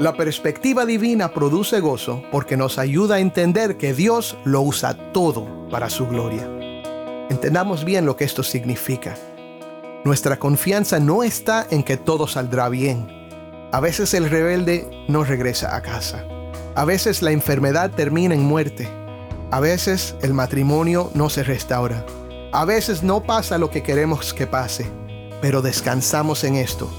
La perspectiva divina produce gozo porque nos ayuda a entender que Dios lo usa todo para su gloria. Entendamos bien lo que esto significa. Nuestra confianza no está en que todo saldrá bien. A veces el rebelde no regresa a casa. A veces la enfermedad termina en muerte. A veces el matrimonio no se restaura. A veces no pasa lo que queremos que pase. Pero descansamos en esto.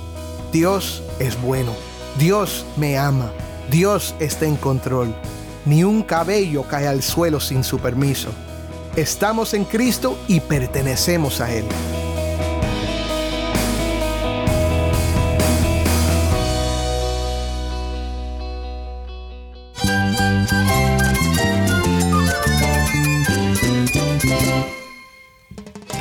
Dios es bueno. Dios me ama. Dios está en control. Ni un cabello cae al suelo sin su permiso. Estamos en Cristo y pertenecemos a Él.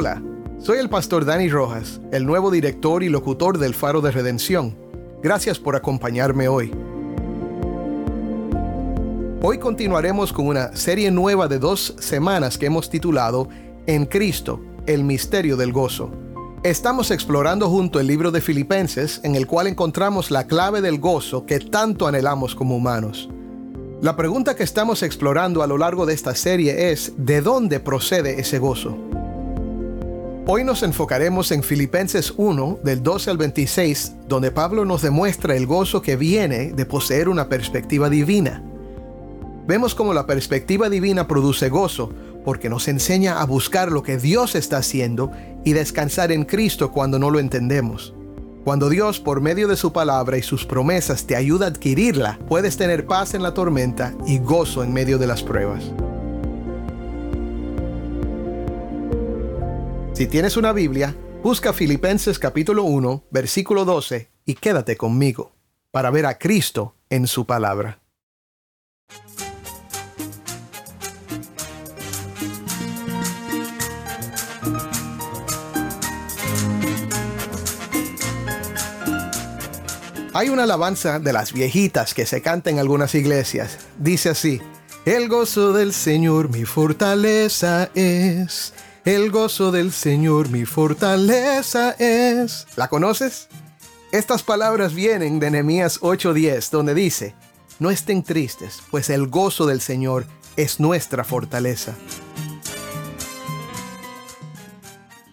Hola, soy el pastor Dani Rojas, el nuevo director y locutor del Faro de Redención. Gracias por acompañarme hoy. Hoy continuaremos con una serie nueva de dos semanas que hemos titulado En Cristo, el misterio del gozo. Estamos explorando junto el libro de Filipenses en el cual encontramos la clave del gozo que tanto anhelamos como humanos. La pregunta que estamos explorando a lo largo de esta serie es, ¿de dónde procede ese gozo? Hoy nos enfocaremos en Filipenses 1, del 12 al 26, donde Pablo nos demuestra el gozo que viene de poseer una perspectiva divina. Vemos cómo la perspectiva divina produce gozo, porque nos enseña a buscar lo que Dios está haciendo y descansar en Cristo cuando no lo entendemos. Cuando Dios, por medio de su palabra y sus promesas, te ayuda a adquirirla, puedes tener paz en la tormenta y gozo en medio de las pruebas. Si tienes una Biblia, busca Filipenses capítulo 1, versículo 12 y quédate conmigo para ver a Cristo en su palabra. Hay una alabanza de las viejitas que se canta en algunas iglesias. Dice así, el gozo del Señor mi fortaleza es. El gozo del Señor mi fortaleza es. ¿La conoces? Estas palabras vienen de Nehemías 8:10, donde dice, no estén tristes, pues el gozo del Señor es nuestra fortaleza.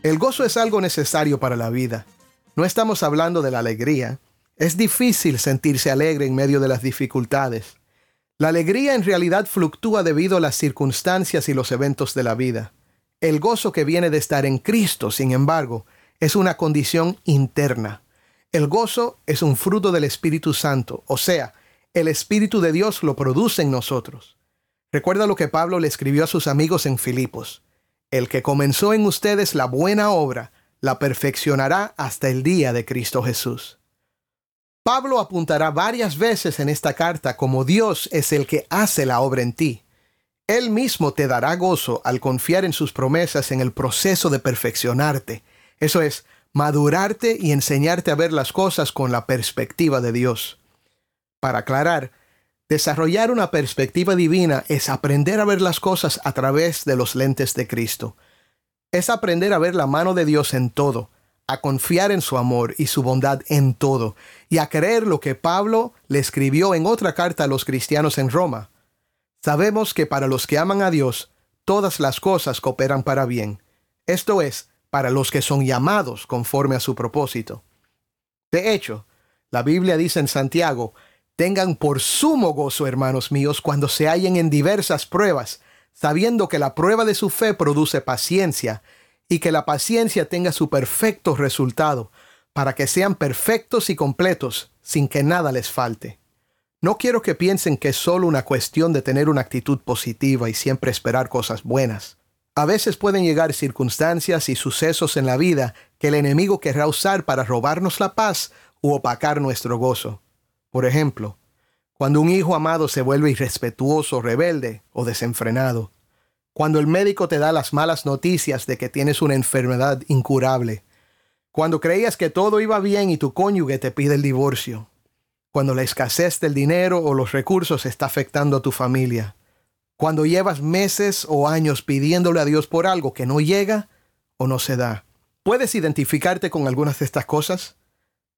El gozo es algo necesario para la vida. No estamos hablando de la alegría. Es difícil sentirse alegre en medio de las dificultades. La alegría en realidad fluctúa debido a las circunstancias y los eventos de la vida. El gozo que viene de estar en Cristo, sin embargo, es una condición interna. El gozo es un fruto del Espíritu Santo, o sea, el Espíritu de Dios lo produce en nosotros. Recuerda lo que Pablo le escribió a sus amigos en Filipos. El que comenzó en ustedes la buena obra, la perfeccionará hasta el día de Cristo Jesús. Pablo apuntará varias veces en esta carta como Dios es el que hace la obra en ti. Él mismo te dará gozo al confiar en sus promesas en el proceso de perfeccionarte. Eso es, madurarte y enseñarte a ver las cosas con la perspectiva de Dios. Para aclarar, desarrollar una perspectiva divina es aprender a ver las cosas a través de los lentes de Cristo. Es aprender a ver la mano de Dios en todo, a confiar en su amor y su bondad en todo, y a creer lo que Pablo le escribió en otra carta a los cristianos en Roma. Sabemos que para los que aman a Dios, todas las cosas cooperan para bien. Esto es, para los que son llamados conforme a su propósito. De hecho, la Biblia dice en Santiago, tengan por sumo gozo, hermanos míos, cuando se hallen en diversas pruebas, sabiendo que la prueba de su fe produce paciencia, y que la paciencia tenga su perfecto resultado, para que sean perfectos y completos, sin que nada les falte. No quiero que piensen que es solo una cuestión de tener una actitud positiva y siempre esperar cosas buenas. A veces pueden llegar circunstancias y sucesos en la vida que el enemigo querrá usar para robarnos la paz u opacar nuestro gozo. Por ejemplo, cuando un hijo amado se vuelve irrespetuoso, rebelde o desenfrenado. Cuando el médico te da las malas noticias de que tienes una enfermedad incurable. Cuando creías que todo iba bien y tu cónyuge te pide el divorcio. Cuando la escasez del dinero o los recursos está afectando a tu familia cuando llevas meses o años pidiéndole a Dios por algo que no llega o no se da. ¿Puedes identificarte con algunas de estas cosas?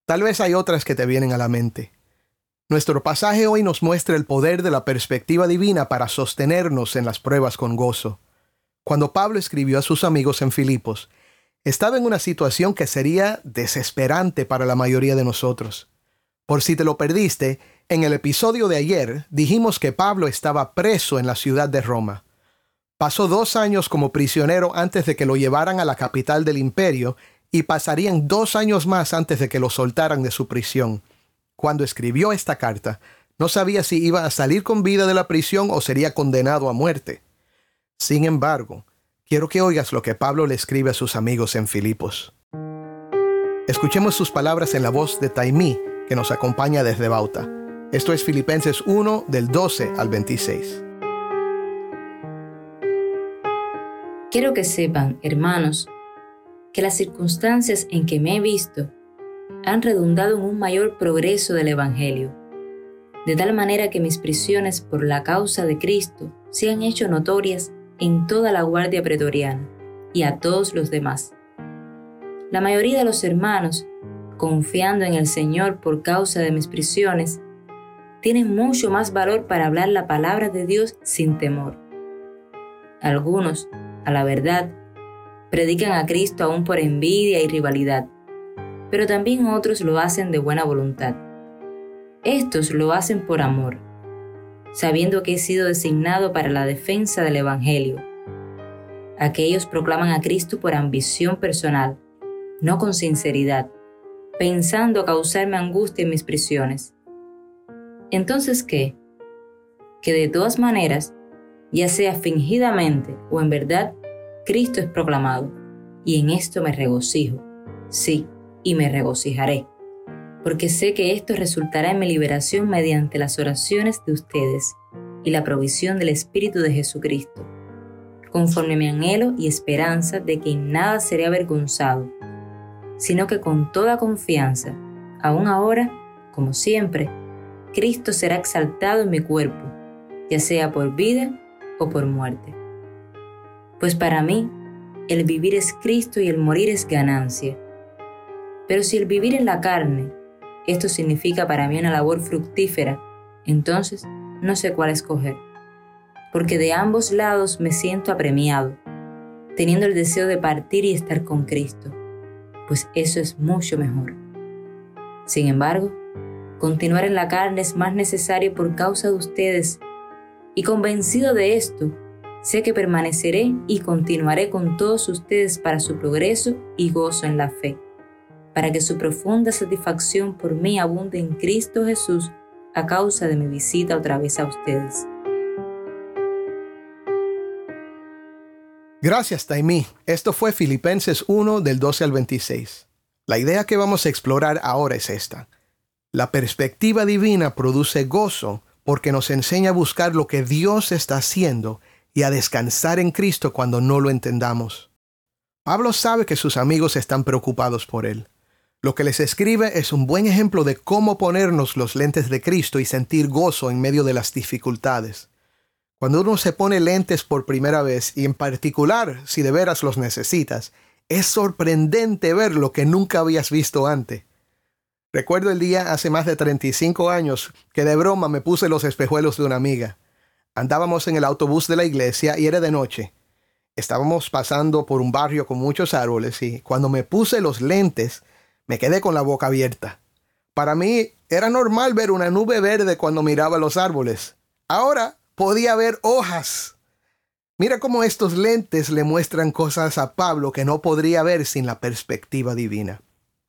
Tal vez hay otras que te vienen a la mente. Nuestro pasaje hoy nos muestra el poder de la perspectiva divina para sostenernos en las pruebas con gozo. Cuando Pablo escribió a sus amigos en Filipos, estaba en una situación que sería desesperante para la mayoría de nosotros. Por si te lo perdiste, en el episodio de ayer dijimos que Pablo estaba preso en la ciudad de Roma. Pasó dos años como prisionero antes de que lo llevaran a la capital del imperio y pasarían dos años más antes de que lo soltaran de su prisión. Cuando escribió esta carta, no sabía si iba a salir con vida de la prisión o sería condenado a muerte. Sin embargo, quiero que oigas lo que Pablo le escribe a sus amigos en Filipos. Escuchemos sus palabras en la voz de Taimí, que nos acompaña desde Bauta. Esto es Filipenses 1 del 12 al 26. Quiero que sepan, hermanos, que las circunstancias en que me he visto han redundado en un mayor progreso del Evangelio, de tal manera que mis prisiones por la causa de Cristo se han hecho notorias en toda la guardia pretoriana y a todos los demás. La mayoría de los hermanos, confiando en el Señor por causa de mis prisiones, tienen mucho más valor para hablar la palabra de Dios sin temor. Algunos, a la verdad, predican a Cristo aún por envidia y rivalidad, pero también otros lo hacen de buena voluntad. Estos lo hacen por amor, sabiendo que he sido designado para la defensa del Evangelio. Aquellos proclaman a Cristo por ambición personal, no con sinceridad, pensando causarme angustia en mis prisiones. Entonces, ¿qué? Que de todas maneras, ya sea fingidamente o en verdad, Cristo es proclamado, y en esto me regocijo, sí, y me regocijaré, porque sé que esto resultará en mi liberación mediante las oraciones de ustedes y la provisión del Espíritu de Jesucristo, conforme mi anhelo y esperanza de que en nada seré avergonzado, sino que con toda confianza, aún ahora, como siempre, Cristo será exaltado en mi cuerpo, ya sea por vida o por muerte. Pues para mí, el vivir es Cristo y el morir es ganancia. Pero si el vivir en la carne, esto significa para mí una labor fructífera, entonces no sé cuál escoger. Porque de ambos lados me siento apremiado, teniendo el deseo de partir y estar con Cristo, pues eso es mucho mejor. Sin embargo, Continuar en la carne es más necesario por causa de ustedes. Y convencido de esto, sé que permaneceré y continuaré con todos ustedes para su progreso y gozo en la fe, para que su profunda satisfacción por mí abunde en Cristo Jesús a causa de mi visita otra vez a ustedes. Gracias, Taimí. Esto fue Filipenses 1 del 12 al 26. La idea que vamos a explorar ahora es esta. La perspectiva divina produce gozo porque nos enseña a buscar lo que Dios está haciendo y a descansar en Cristo cuando no lo entendamos. Pablo sabe que sus amigos están preocupados por él. Lo que les escribe es un buen ejemplo de cómo ponernos los lentes de Cristo y sentir gozo en medio de las dificultades. Cuando uno se pone lentes por primera vez, y en particular si de veras los necesitas, es sorprendente ver lo que nunca habías visto antes. Recuerdo el día hace más de 35 años que de broma me puse los espejuelos de una amiga. Andábamos en el autobús de la iglesia y era de noche. Estábamos pasando por un barrio con muchos árboles y cuando me puse los lentes me quedé con la boca abierta. Para mí era normal ver una nube verde cuando miraba los árboles. Ahora podía ver hojas. Mira cómo estos lentes le muestran cosas a Pablo que no podría ver sin la perspectiva divina.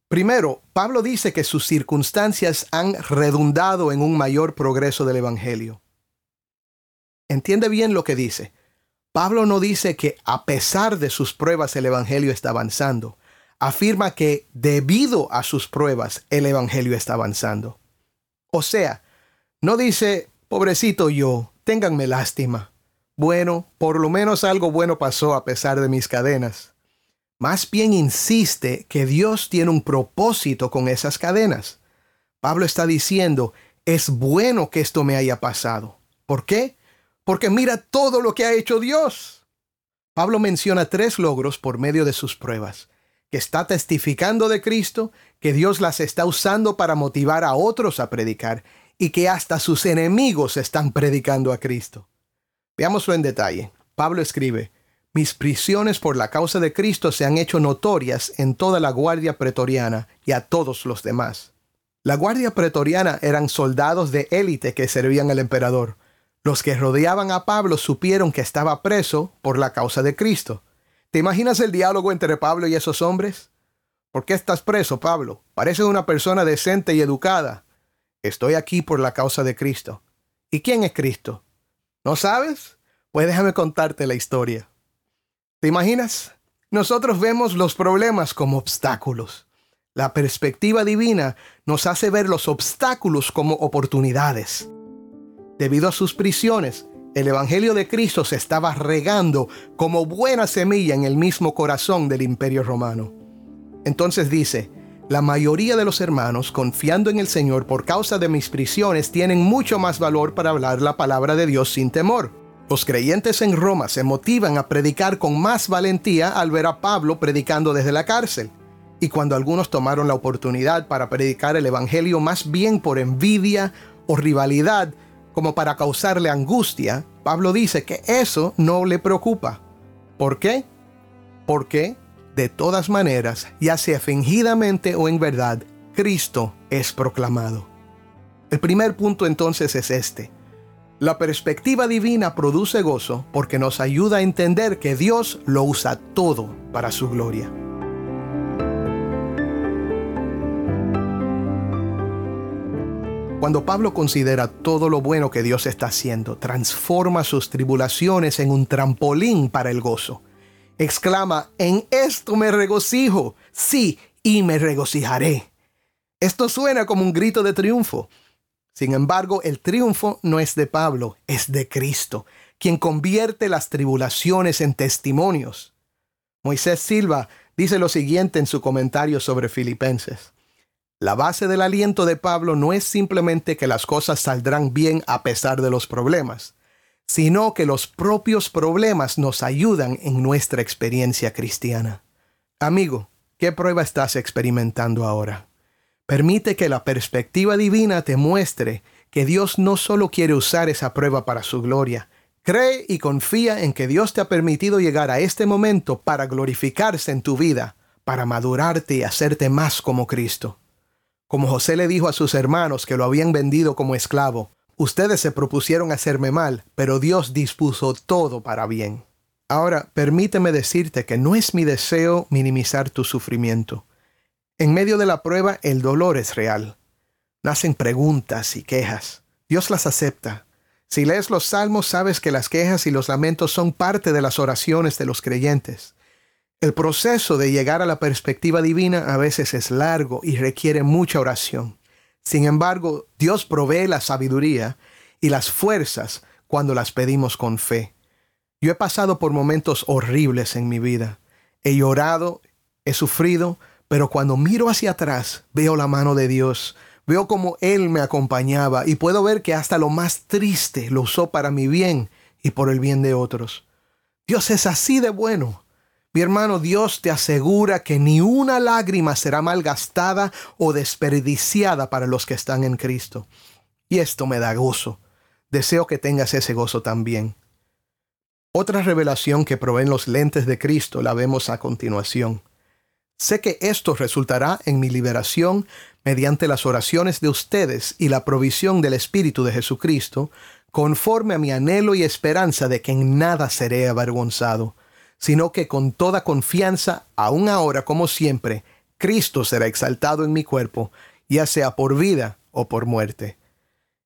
Primero, Pablo dice que sus circunstancias han redundado en un mayor progreso del Evangelio. Entiende bien lo que dice. Pablo no dice que a pesar de sus pruebas el Evangelio está avanzando. Afirma que debido a sus pruebas el Evangelio está avanzando. O sea, no dice, pobrecito yo, ténganme lástima. Bueno, por lo menos algo bueno pasó a pesar de mis cadenas. Más bien insiste que Dios tiene un propósito con esas cadenas. Pablo está diciendo, es bueno que esto me haya pasado. ¿Por qué? Porque mira todo lo que ha hecho Dios. Pablo menciona tres logros por medio de sus pruebas, que está testificando de Cristo, que Dios las está usando para motivar a otros a predicar y que hasta sus enemigos están predicando a Cristo. Veámoslo en detalle. Pablo escribe, mis prisiones por la causa de Cristo se han hecho notorias en toda la guardia pretoriana y a todos los demás. La guardia pretoriana eran soldados de élite que servían al emperador. Los que rodeaban a Pablo supieron que estaba preso por la causa de Cristo. ¿Te imaginas el diálogo entre Pablo y esos hombres? ¿Por qué estás preso, Pablo? Pareces una persona decente y educada. Estoy aquí por la causa de Cristo. ¿Y quién es Cristo? ¿No sabes? Pues déjame contarte la historia. ¿Te imaginas? Nosotros vemos los problemas como obstáculos. La perspectiva divina nos hace ver los obstáculos como oportunidades. Debido a sus prisiones, el Evangelio de Cristo se estaba regando como buena semilla en el mismo corazón del imperio romano. Entonces dice, la mayoría de los hermanos, confiando en el Señor por causa de mis prisiones, tienen mucho más valor para hablar la palabra de Dios sin temor. Los creyentes en Roma se motivan a predicar con más valentía al ver a Pablo predicando desde la cárcel. Y cuando algunos tomaron la oportunidad para predicar el Evangelio más bien por envidia o rivalidad, como para causarle angustia, Pablo dice que eso no le preocupa. ¿Por qué? Porque, de todas maneras, ya sea fingidamente o en verdad, Cristo es proclamado. El primer punto entonces es este. La perspectiva divina produce gozo porque nos ayuda a entender que Dios lo usa todo para su gloria. Cuando Pablo considera todo lo bueno que Dios está haciendo, transforma sus tribulaciones en un trampolín para el gozo. Exclama, en esto me regocijo, sí, y me regocijaré. Esto suena como un grito de triunfo, sin embargo, el triunfo no es de Pablo, es de Cristo, quien convierte las tribulaciones en testimonios. Moisés Silva dice lo siguiente en su comentario sobre Filipenses. La base del aliento de Pablo no es simplemente que las cosas saldrán bien a pesar de los problemas, sino que los propios problemas nos ayudan en nuestra experiencia cristiana. Amigo, ¿qué prueba estás experimentando ahora? Permite que la perspectiva divina te muestre que Dios no solo quiere usar esa prueba para su gloria, cree y confía en que Dios te ha permitido llegar a este momento para glorificarse en tu vida, para madurarte y hacerte más como Cristo. Como José le dijo a sus hermanos que lo habían vendido como esclavo, ustedes se propusieron hacerme mal, pero Dios dispuso todo para bien. Ahora, permíteme decirte que no es mi deseo minimizar tu sufrimiento. En medio de la prueba el dolor es real. Nacen preguntas y quejas. Dios las acepta. Si lees los salmos sabes que las quejas y los lamentos son parte de las oraciones de los creyentes. El proceso de llegar a la perspectiva divina a veces es largo y requiere mucha oración. Sin embargo, Dios provee la sabiduría y las fuerzas cuando las pedimos con fe. Yo he pasado por momentos horribles en mi vida. He llorado, he sufrido, pero cuando miro hacia atrás, veo la mano de Dios, veo como Él me acompañaba y puedo ver que hasta lo más triste lo usó para mi bien y por el bien de otros. Dios es así de bueno. Mi hermano, Dios te asegura que ni una lágrima será malgastada o desperdiciada para los que están en Cristo. Y esto me da gozo. Deseo que tengas ese gozo también. Otra revelación que proveen los lentes de Cristo la vemos a continuación. Sé que esto resultará en mi liberación mediante las oraciones de ustedes y la provisión del Espíritu de Jesucristo, conforme a mi anhelo y esperanza de que en nada seré avergonzado, sino que con toda confianza, aun ahora como siempre, Cristo será exaltado en mi cuerpo, ya sea por vida o por muerte.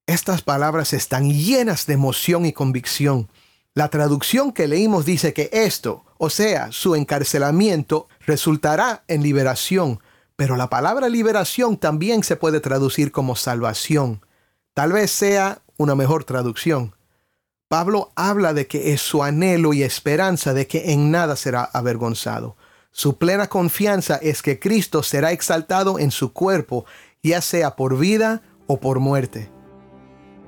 Estas palabras están llenas de emoción y convicción, La traducción que leímos dice que esto, o sea, su encarcelamiento, resultará en liberación, pero la palabra liberación también se puede traducir como salvación. Tal vez sea una mejor traducción. Pablo habla de que es su anhelo y esperanza de que en nada será avergonzado. Su plena confianza es que Cristo será exaltado en su cuerpo, ya sea por vida o por muerte.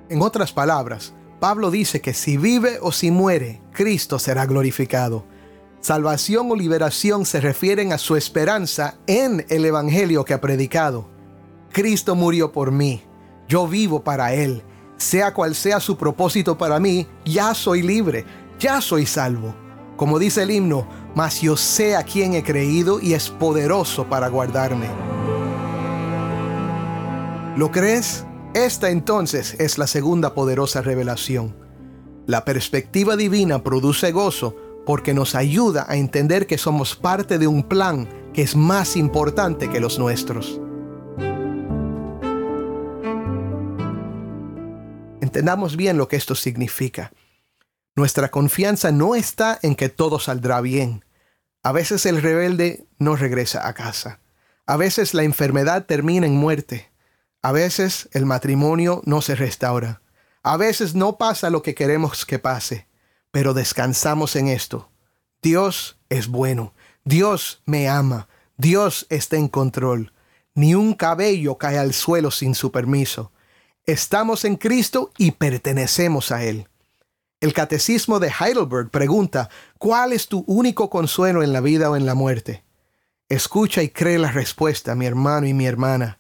En otras palabras, Pablo dice que si vive o si muere, Cristo será glorificado. Salvación o liberación se refieren a su esperanza en el Evangelio que ha predicado. Cristo murió por mí, yo vivo para Él. Sea cual sea su propósito para mí, ya soy libre, ya soy salvo. Como dice el himno, mas yo sé a quién he creído y es poderoso para guardarme. ¿Lo crees? Esta entonces es la segunda poderosa revelación. La perspectiva divina produce gozo porque nos ayuda a entender que somos parte de un plan que es más importante que los nuestros. Entendamos bien lo que esto significa. Nuestra confianza no está en que todo saldrá bien. A veces el rebelde no regresa a casa. A veces la enfermedad termina en muerte. A veces el matrimonio no se restaura. A veces no pasa lo que queremos que pase. Pero descansamos en esto. Dios es bueno. Dios me ama. Dios está en control. Ni un cabello cae al suelo sin su permiso. Estamos en Cristo y pertenecemos a Él. El Catecismo de Heidelberg pregunta, ¿cuál es tu único consuelo en la vida o en la muerte? Escucha y cree la respuesta, mi hermano y mi hermana,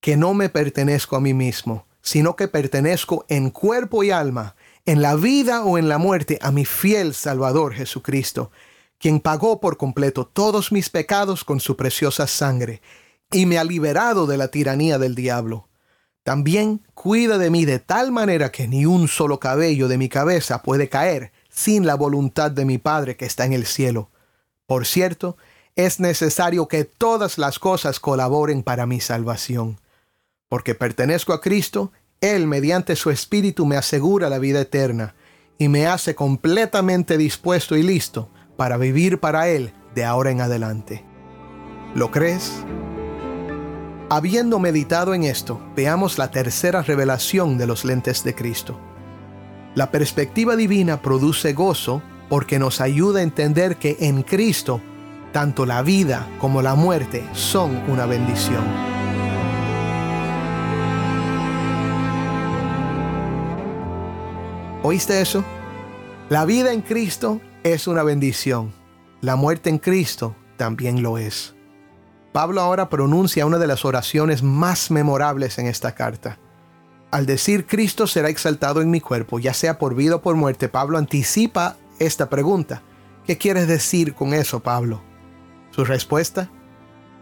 que no me pertenezco a mí mismo, sino que pertenezco en cuerpo y alma, en la vida o en la muerte, a mi fiel Salvador Jesucristo, quien pagó por completo todos mis pecados con su preciosa sangre, y me ha liberado de la tiranía del diablo. También cuida de mí de tal manera que ni un solo cabello de mi cabeza puede caer sin la voluntad de mi Padre que está en el cielo. Por cierto, es necesario que todas las cosas colaboren para mi salvación. Porque pertenezco a Cristo, Él mediante su Espíritu me asegura la vida eterna y me hace completamente dispuesto y listo para vivir para Él de ahora en adelante. ¿Lo crees? Habiendo meditado en esto, veamos la tercera revelación de los lentes de Cristo. La perspectiva divina produce gozo porque nos ayuda a entender que en Cristo tanto la vida como la muerte son una bendición. ¿Oíste eso? La vida en Cristo es una bendición. La muerte en Cristo también lo es. Pablo ahora pronuncia una de las oraciones más memorables en esta carta. Al decir Cristo será exaltado en mi cuerpo, ya sea por vida o por muerte, Pablo anticipa esta pregunta. ¿Qué quieres decir con eso, Pablo? Su respuesta,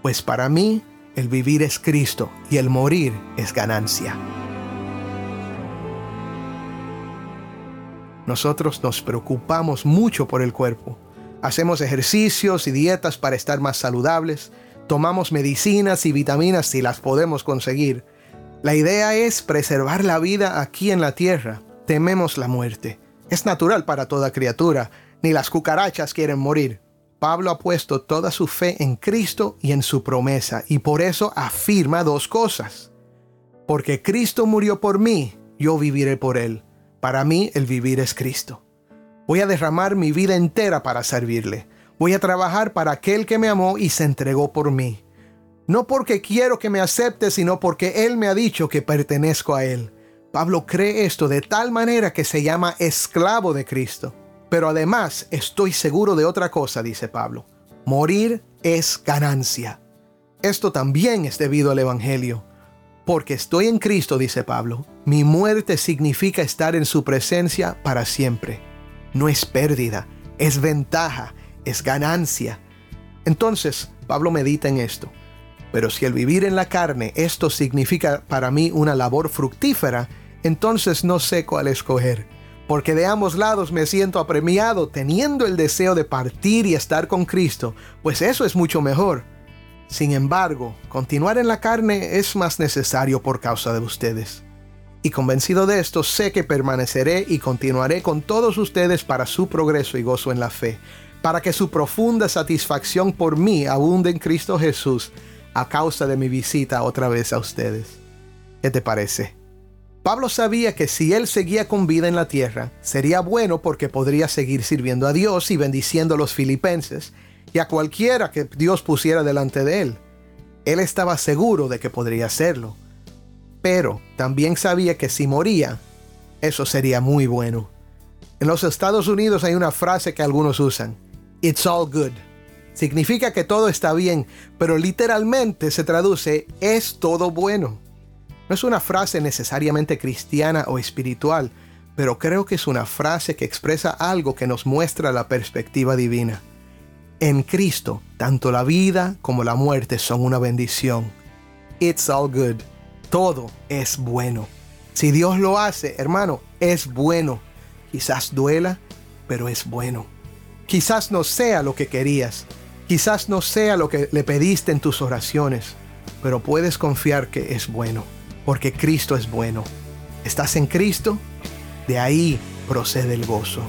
pues para mí el vivir es Cristo y el morir es ganancia. Nosotros nos preocupamos mucho por el cuerpo. Hacemos ejercicios y dietas para estar más saludables, tomamos medicinas y vitaminas si las podemos conseguir. La idea es preservar la vida aquí en la tierra. Tememos la muerte. Es natural para toda criatura. Ni las cucarachas quieren morir. Pablo ha puesto toda su fe en Cristo y en su promesa, y por eso afirma dos cosas. Porque Cristo murió por mí, yo viviré por Él. Para mí el vivir es Cristo. Voy a derramar mi vida entera para servirle. Voy a trabajar para aquel que me amó y se entregó por mí. No porque quiero que me acepte, sino porque Él me ha dicho que pertenezco a Él. Pablo cree esto de tal manera que se llama esclavo de Cristo. Pero además estoy seguro de otra cosa, dice Pablo. Morir es ganancia. Esto también es debido al Evangelio. Porque estoy en Cristo, dice Pablo, mi muerte significa estar en su presencia para siempre. No es pérdida, es ventaja, es ganancia. Entonces, Pablo medita en esto. Pero si el vivir en la carne esto significa para mí una labor fructífera, entonces no sé cuál escoger. Porque de ambos lados me siento apremiado teniendo el deseo de partir y estar con Cristo, pues eso es mucho mejor. Sin embargo, continuar en la carne es más necesario por causa de ustedes. Y convencido de esto, sé que permaneceré y continuaré con todos ustedes para su progreso y gozo en la fe, para que su profunda satisfacción por mí abunde en Cristo Jesús a causa de mi visita otra vez a ustedes. ¿Qué te parece? Pablo sabía que si él seguía con vida en la tierra, sería bueno porque podría seguir sirviendo a Dios y bendiciendo a los filipenses y a cualquiera que Dios pusiera delante de él. Él estaba seguro de que podría hacerlo. Pero también sabía que si moría, eso sería muy bueno. En los Estados Unidos hay una frase que algunos usan. It's all good. Significa que todo está bien, pero literalmente se traduce es todo bueno. No es una frase necesariamente cristiana o espiritual, pero creo que es una frase que expresa algo que nos muestra la perspectiva divina. En Cristo, tanto la vida como la muerte son una bendición. It's all good. Todo es bueno. Si Dios lo hace, hermano, es bueno. Quizás duela, pero es bueno. Quizás no sea lo que querías. Quizás no sea lo que le pediste en tus oraciones, pero puedes confiar que es bueno, porque Cristo es bueno. ¿Estás en Cristo? De ahí procede el gozo.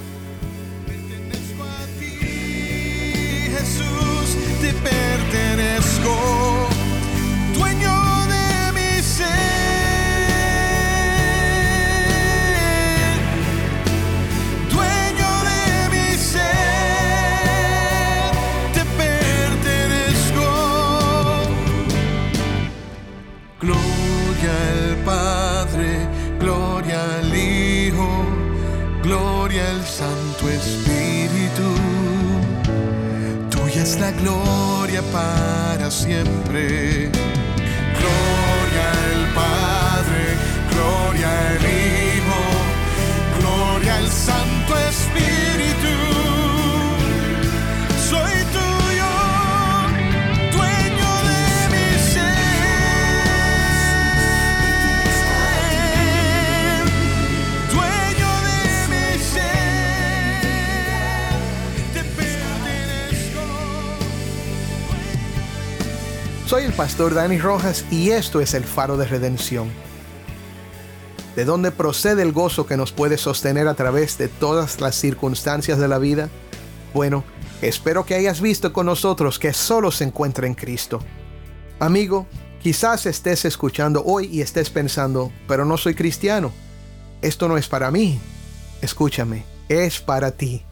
Gloria para siempre. Gloria al Padre, gloria al Hijo, gloria al Santo Espíritu. Soy el pastor Dani Rojas y esto es el faro de redención. ¿De dónde procede el gozo que nos puede sostener a través de todas las circunstancias de la vida? Bueno, espero que hayas visto con nosotros que solo se encuentra en Cristo. Amigo, quizás estés escuchando hoy y estés pensando, pero no soy cristiano. Esto no es para mí. Escúchame, es para ti.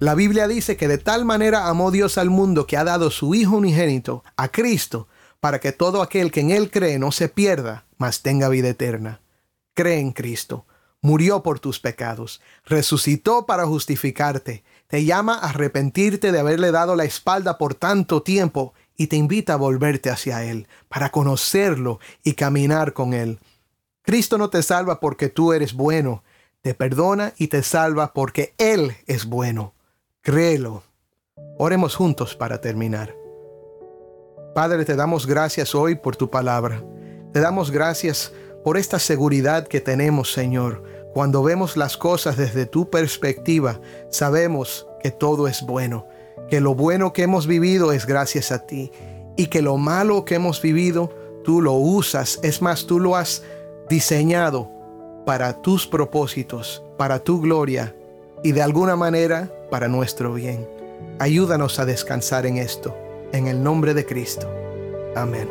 La Biblia dice que de tal manera amó Dios al mundo que ha dado su Hijo unigénito, a Cristo, para que todo aquel que en Él cree no se pierda, mas tenga vida eterna. Cree en Cristo. Murió por tus pecados, resucitó para justificarte, te llama a arrepentirte de haberle dado la espalda por tanto tiempo y te invita a volverte hacia Él, para conocerlo y caminar con Él. Cristo no te salva porque tú eres bueno, te perdona y te salva porque Él es bueno. Créelo. Oremos juntos para terminar. Padre, te damos gracias hoy por tu palabra. Te damos gracias por esta seguridad que tenemos, Señor. Cuando vemos las cosas desde tu perspectiva, sabemos que todo es bueno, que lo bueno que hemos vivido es gracias a ti y que lo malo que hemos vivido, tú lo usas. Es más, tú lo has diseñado para tus propósitos, para tu gloria y de alguna manera para nuestro bien. Ayúdanos a descansar en esto, en el nombre de Cristo. Amén.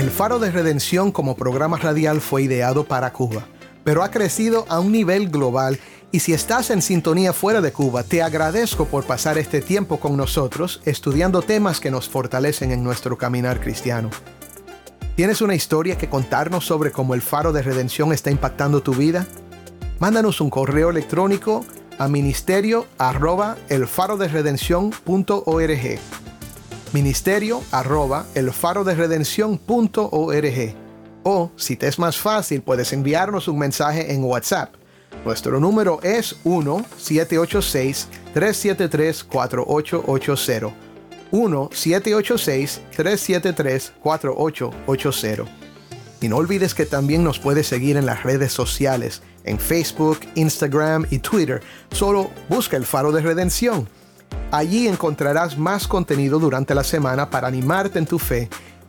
El Faro de Redención como programa radial fue ideado para Cuba, pero ha crecido a un nivel global y si estás en sintonía fuera de Cuba, te agradezco por pasar este tiempo con nosotros estudiando temas que nos fortalecen en nuestro caminar cristiano. ¿Tienes una historia que contarnos sobre cómo el Faro de Redención está impactando tu vida? Mándanos un correo electrónico a ministerio arroba elfaroderedención.org ministerio arroba elfaroderedención.org o si te es más fácil puedes enviarnos un mensaje en WhatsApp. Nuestro número es 1-786-373-4880 1-786-373-4880. Y no olvides que también nos puedes seguir en las redes sociales, en Facebook, Instagram y Twitter. Solo busca el faro de redención. Allí encontrarás más contenido durante la semana para animarte en tu fe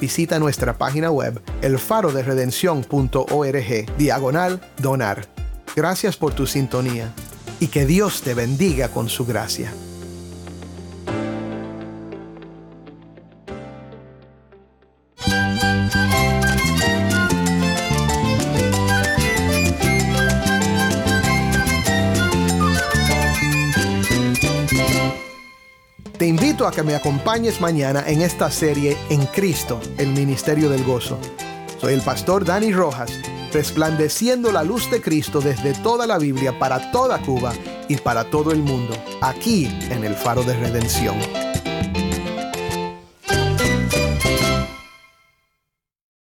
visita nuestra página web elfaroderedención.org diagonal donar. Gracias por tu sintonía y que Dios te bendiga con su gracia. Que me acompañes mañana en esta serie En Cristo, el Ministerio del Gozo. Soy el pastor Dani Rojas, resplandeciendo la luz de Cristo desde toda la Biblia para toda Cuba y para todo el mundo, aquí en el Faro de Redención.